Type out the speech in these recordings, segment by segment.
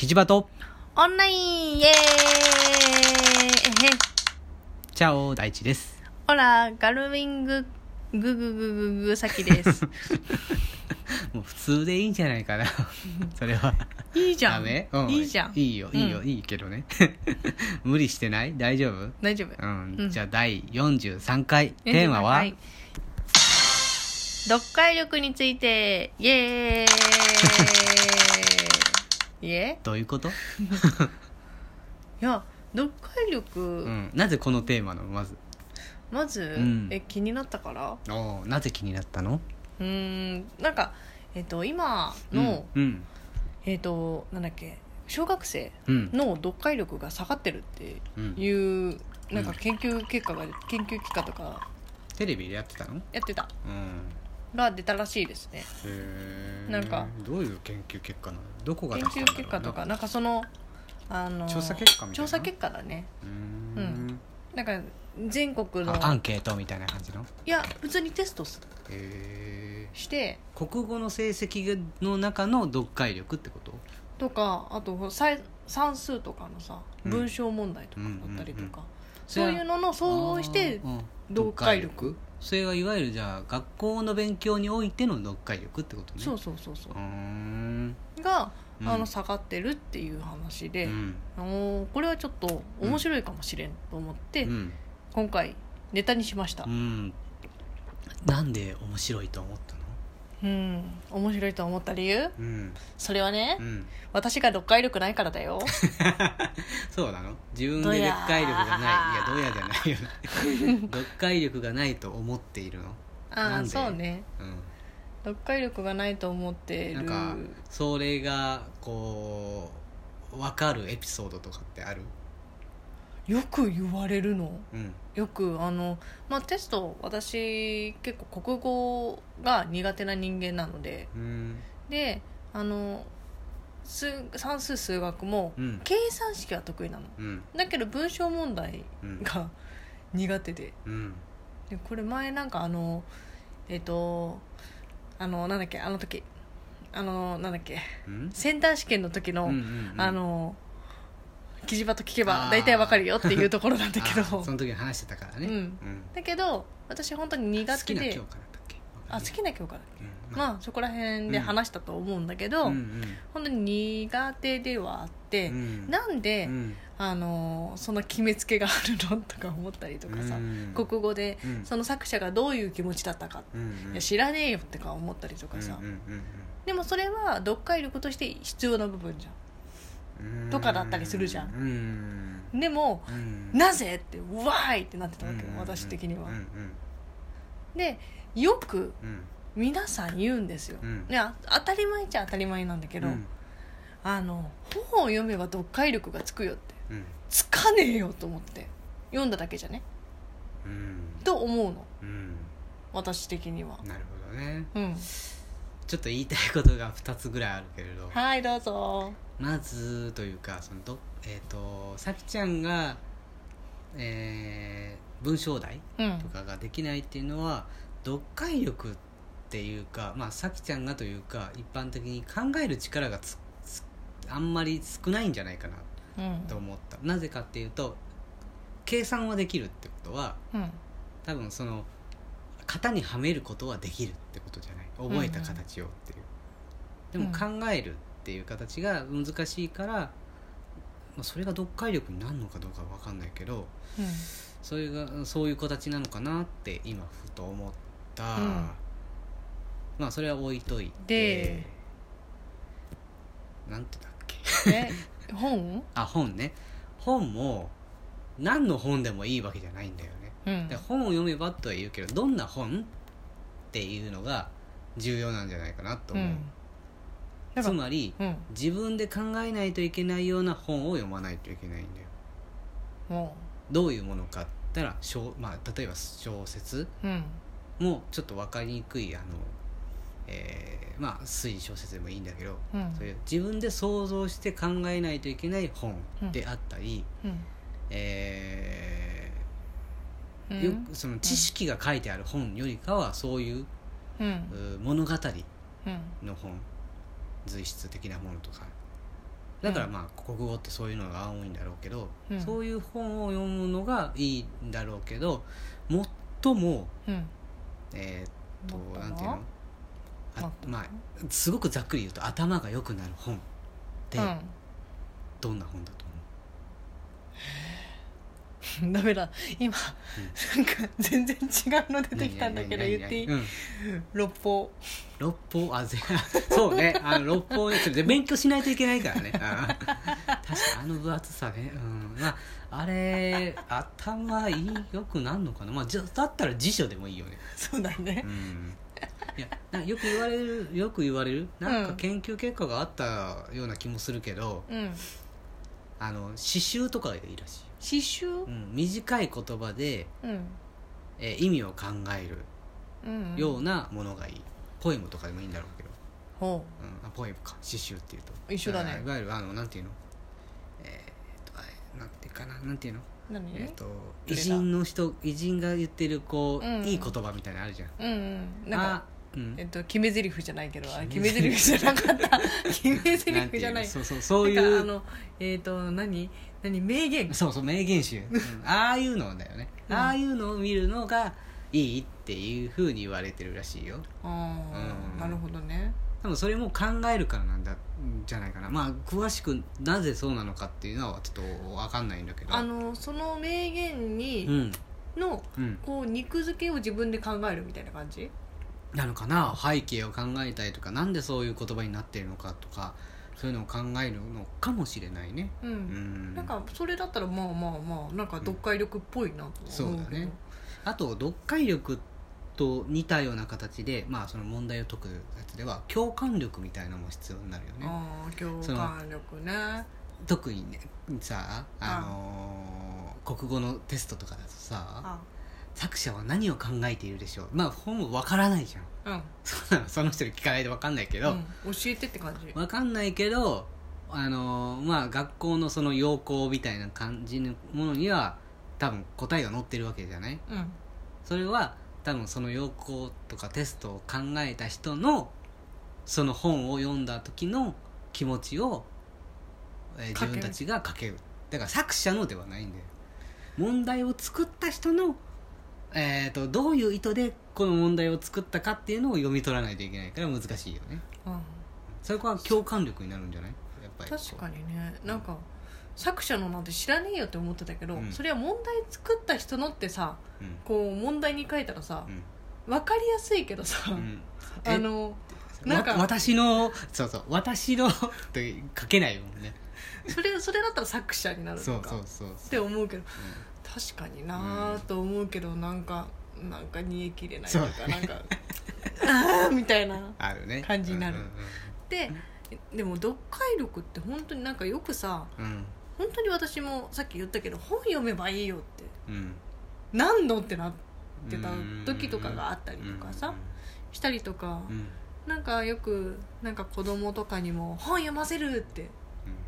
キジバト。オンラインイエーイ。チャオ大地です。ほら、ガルウィング、グググググサキです。もう普通でいいんじゃないかな。それは。いいじゃん。ダメ、うん、いいじゃん。いいよいいよ、うん。いいけどね。無理してない？大丈夫？大丈夫。うん、うん。じゃあ第43回。テーマは、い。読解力について、イエーイイエどういうこと、いや、読解力、うん、なぜこのテーマの？まず。まず、うん。え、気になったから。おーなぜ気になったの？うーん、なんか、えっと、今の、うんえっと、なんだっけ、小学生うん。の読解力が下がってるってうん。いう、なんか研究結果が研究結果とか。テレビでやってたの？やってた。うんが出たらしいですね。なんか。どういう研究結果なの？どこが研究結果とかなんか。そのあの調査結果調査結果だね。うーん。うん。なんか全国のあアンケートみたいな感じの？いや普通にテストすへえして。国語の成績の中の読解力ってこと？とかあとさい算数とかのさうん。文章問題とかだったりとか、そういうのの総合して読解力？それがいわゆるじゃあ学校の勉強においての読解力ってことね。そうそうそうそう。うーん。が、うん。あの下がってるっていう話で、うん。あのこれはちょっと面白いかもしれんと思って、うん。今回ネタにしました。うん。なんで面白いと思ったの？うん。面白いと思った理由？うん。それはね、うん。私が読解力ないからだよ。そうなの？自分で読解力がない。いやどうやじゃないよね。読解力がないと思っているの？ああそうね。うん。読解力がないと思ってる。なんかそれがこう分かるエピソードとかってある？よく言われるの。うん。よくあのまあテスト私結構国語が苦手な人間なので。うん。であの数算数数学もうん。計算式は得意なの。うん。だけど文章問題うん。が苦手で。うん。でこれ前なんかあのえっ、とあのなんだっけあの時。あのなんだっけ。うん。センター試験の時の、うんうんうん。あの記事場と聞けば大体わかるよっていうところなんだけど。あその時に話してたからね。うん。だけど私本当に苦手で。好きな教科だったっけ？あ好きな教科だっけ？うん。まあそこら辺で話したと思うんだけど、うん本当に苦手ではあって、うん。なんで、うん。あのその決めつけがあるのとか思ったりとかさ、うん。国語でうん。その作者がどういう気持ちだったか、うんいや知らねえよってか思ったりとかさ、うんうんでもそれは読解力として必要な部分じゃうんうんとかだったりするじゃん。でもうん。なぜって「わーい!」ってなってたわけよ、うん。私的には、でよくうん。皆さん言うんですよ、う当たり前っちゃ当たり前なんだけど、うん。あの本を読めば読解力がつくよって。うん。つかねえよと思って読んだだけじゃね？うん。と思うの。うん。私的には。なるほどね。うん。ちょっと言いたいことが2つぐらいあるけれど。はいどうぞまずというかそのどえっ、とさきちゃんが、えー文章題うん。とかができないっていうのは読解力っていうかまあさきちゃんがというか一般的に考える力がつつあんまり少ないんじゃないかなうん。と思った。なぜかっていうと計算はできるってことはうん。多分その型にはめることはできるってことじゃない。覚えた形をっていう、でも考えるっていう形が難しいから、まあ、それが読解力になるのかどうかわかんないけどうん。それがそういう形なのかなって今ふと思った、うん。まあそれは置いといでてなんてだっけ？え本？あ本ね。本も何の本でもいいわけじゃないんだよね。うん。で本を読めばとは言うけどどんな本っていうのが重要なんじゃないかなと思う、うんつまりうん。自分で考えないといけないような本を読まないといけないんだよ。もどういうものかったら小、まあ、例えば小説ううん。もちょっと分かりにくいあの、えーまあ推理小説でもいいんだけど、うん。そういう自分で想像して考えないといけない本であったり、うん。えうん。ーよくその知識が書いてある本よりかはそういう物語うん。の本随筆的なものとか。だからまあ国語ってそういうのが多いんだろうけど、うん。そういう本を読むのがいいんだろうけど最もうん。えーっとなんていうの？あまあすごくざっくり言うと頭が良くなる本ってうんな本だと思 ダメだ。今、なんか全然違うの出うてきたんだけど何言っていい、うん。六方六法あぜ そうね。あの六法ちょっと勉強しないといけないからね。確かにあの分厚さね。うん。まああれ頭いい？よくなんのかな？まあじゃだったら辞書でもいいよね。そうだね。うん。いやなよく言われるよく言われる？なんかうん研究結果があったような気もするけど、うん。あの詩集とかがいいらしい、刺繍？うん、短い言葉で、うん。えー意味を考えるうんようなものがいい、ポエムとかでもいいんだろうけど、ほう。ん、あポエムか。詩集っていうと。一緒だね。あいわゆるあのなんていうの？えーっとあれなんていうかな？なんていうの？う何、えーっと偉人の人偉人が言ってるこう、うん。いい言葉みたいなのあるじゃん。うんうん。なんかあうん。えっと決め台詞じゃないけどあ決決め台詞じゃなかった。決め台詞じゃない。んてうの？そうそうそういうなんかあのえっ、と何？何？名言。そうそう名言集、うん。ああいうのだよね、うん。ああいうのを見るのがいいっていうふうに言われてるらしいよ。ああ、うん。なるほどね。多分それも考えるからなんだんじゃないかな。まあ詳しくなぜそうなのかっていうのはちょっと分かんないんだけど。あのその名言に、うん。のうん。こう肉付けを自分で考えるみたいな感じ？なのかな？背景を考えたりとかなんでそういう言葉になっているのかとかそういうのを考えるのかもしれないね。うん、うん。なんかそれだったらまあまあまあなんか読解力っぽいなとそう思うけど、だね。あと読解力と似たような形でまあその問題を解くやつでは共感力みたいなのも必要になるよね。ああ共感力ね。特にねさあのー国語のテストとかだとさあ作者は何を考えているでしょう？まあ本もわからないじゃん。うん、そんなの。その人に聞かないとわかんないけど、うん、教えてって感じ。わかんないけどあのーまあ学校のその要項みたいな感じのものには多分答えが載ってるわけじゃない？うん。それは多分その要項とかテストを考えた人のその本を読んだ時の気持ちを、えー自分たちが書ける。だから作者のではないんだよ。問題を作った人の、えー、とどういう意図でこの問題を作ったかっていうのを読み取らないといけないから難しいよね。うん。それは共感力になるんじゃない？やっぱり確かにね。なんか作者のなんて知らねえよって思ってたけど、うん。それは問題作った人のってさうん。こう問題に書いたらさうん。分かりやすいけどさ、うん。あのなんかわ私のそうそう私の って書けないもんね。それそれだったら作者になるそうのかそうそうそうって思うけど確かになあと思うけどなんかなんか煮え切れないとかそうなんか ああみたいなあるね。感じになる。うんででも読解力って本当になんかよくさうん。うん本当に私もさっき言ったけど本読めばいいよってうん。何のってなってた時とかがあったりとかさうんしたりとかうん。なんかよくなんか子供とかにも本読ませるって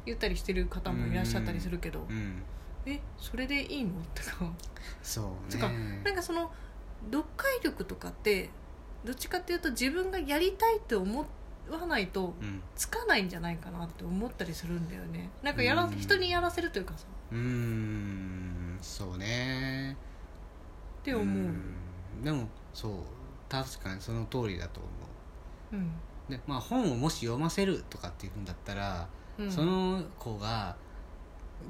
言ったりしてる方もいらっしゃったりするけどうんうんえそれでいいの？とか。そうつかねなんかその読解力とかってどっちかっていうと自分がやりたいって思わないとうん。つかないんじゃないかなって思ったりするんだよね。なんかやらうん。人にやらせるというかさ。うーん。そうね。って思う、ん。でもそう。確かにその通りだと思う。うん。でまあ本をもし読ませるとかっていうんだったら、うん。その子が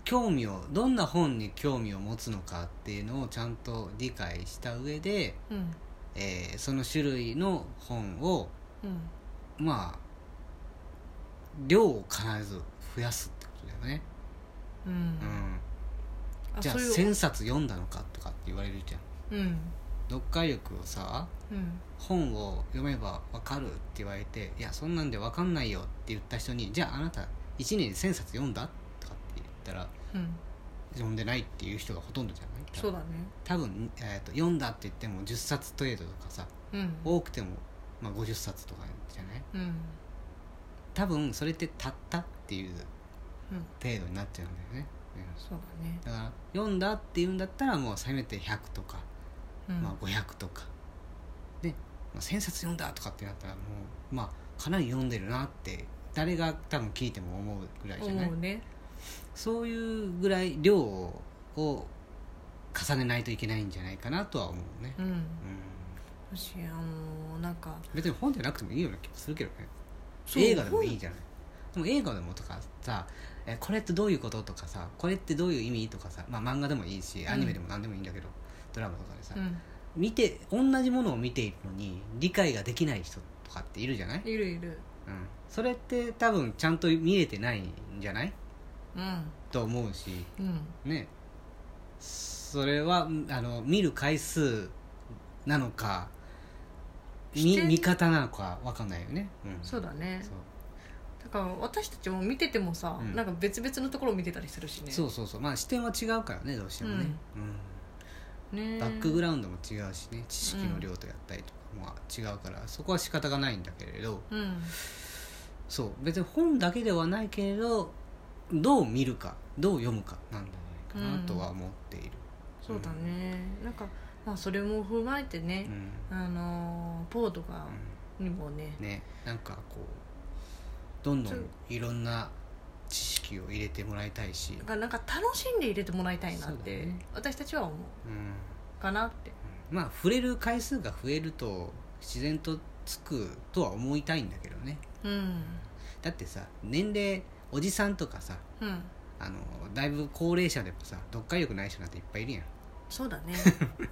興味をどんな本に興味を持つのかっていうのをちゃんと理解した上で、うん。えーその種類の本をうん。まあ量を必ず増やすってことだよね、うん。うん。じゃああそういう1000冊読んだのかとかって言われるじゃん。うん。読解力をさうん。本を読めば分かるって言われていやそんなんで分かんないよって言った人にじゃああなた1年で1000冊読んだって言ったらうん。読んでないっていう人がほとんどじゃない？多分そうだね。多分、えーと読んだって言っても10冊程度とかさうん。多くても、まあ、50冊とかじゃない？うん。多分それってたったっていううん。程度になっちゃうんだよね、そうだね。うんだから読んだっていうんだったらもうせめて100とか、うん。まあ、500とか。で、まあ、1000冊読んだとかってなったらもうまあかなり読んでるなって誰が多分聞いても思うぐらいじゃない？思うねそういうぐらい量を重ねないといけないんじゃないかなとは思うね、うん。うん、私あのなんか別に本じゃなくてもいいような気もするけどね。そう映画でもいいじゃない。でも映画でもとかさえこれってどういうこととかさこれってどういう意味とかさ、まあ、漫画でもいいしアニメでも何でもいいんだけど、ドラマとかでさ、うん。見て同じものを見ているのに理解ができない人とかっているじゃない、いるいる。うん、それって多分ちゃんと見れてないんじゃない？うんと思うしうん。ね。それはあの見る回数なのか見見方なのか分かんないよね、うん、そうだね。だから私たちも見ててもさ、うん。なんか別々のところを見てたりするしね。そうそうそう。まあ視点は違うからねどうしてもね、うん。ねバックグラウンドも違うしね知識の量とやったりとかも違うから、そこは仕方がないんだけれど。うん。そう。別に本だけではないけれどどう見るかどう読むかなんじゃないかなとは思っている、そうだね、なんかまあそれも踏まえてうね、ん。あのーポードがにもね。うんねなんかこうどんどんいろんな知識を入れてもらいたいし。だ、からなんか楽しんで入れてもらいたいなって、ね。私たちは思ううん、かなって。まあ触れる回数が増えると自然とつくとは思いたいんだけどね。うん。だってさ年齢おじさんとかさうん。あのだいぶ高齢者でもさ読解力ない人なんていっぱいいるやん。そうだね。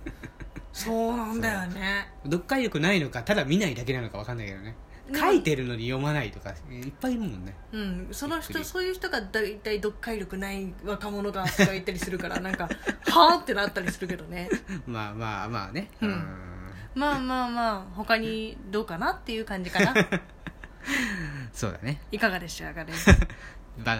そうなんだよね。読解力ないのかただ見ないだけなのか分かんないけどね。書いてるのに読まないとかいっぱいいるもんね。うん、その人そういう人が大体読解力ない若者がとか言ったりするからなんか はあってなったりするけどね。まあまあまあね。うん。まあまあまあ他にどうかなっていう感じかなそうだね。いかがでしたかね？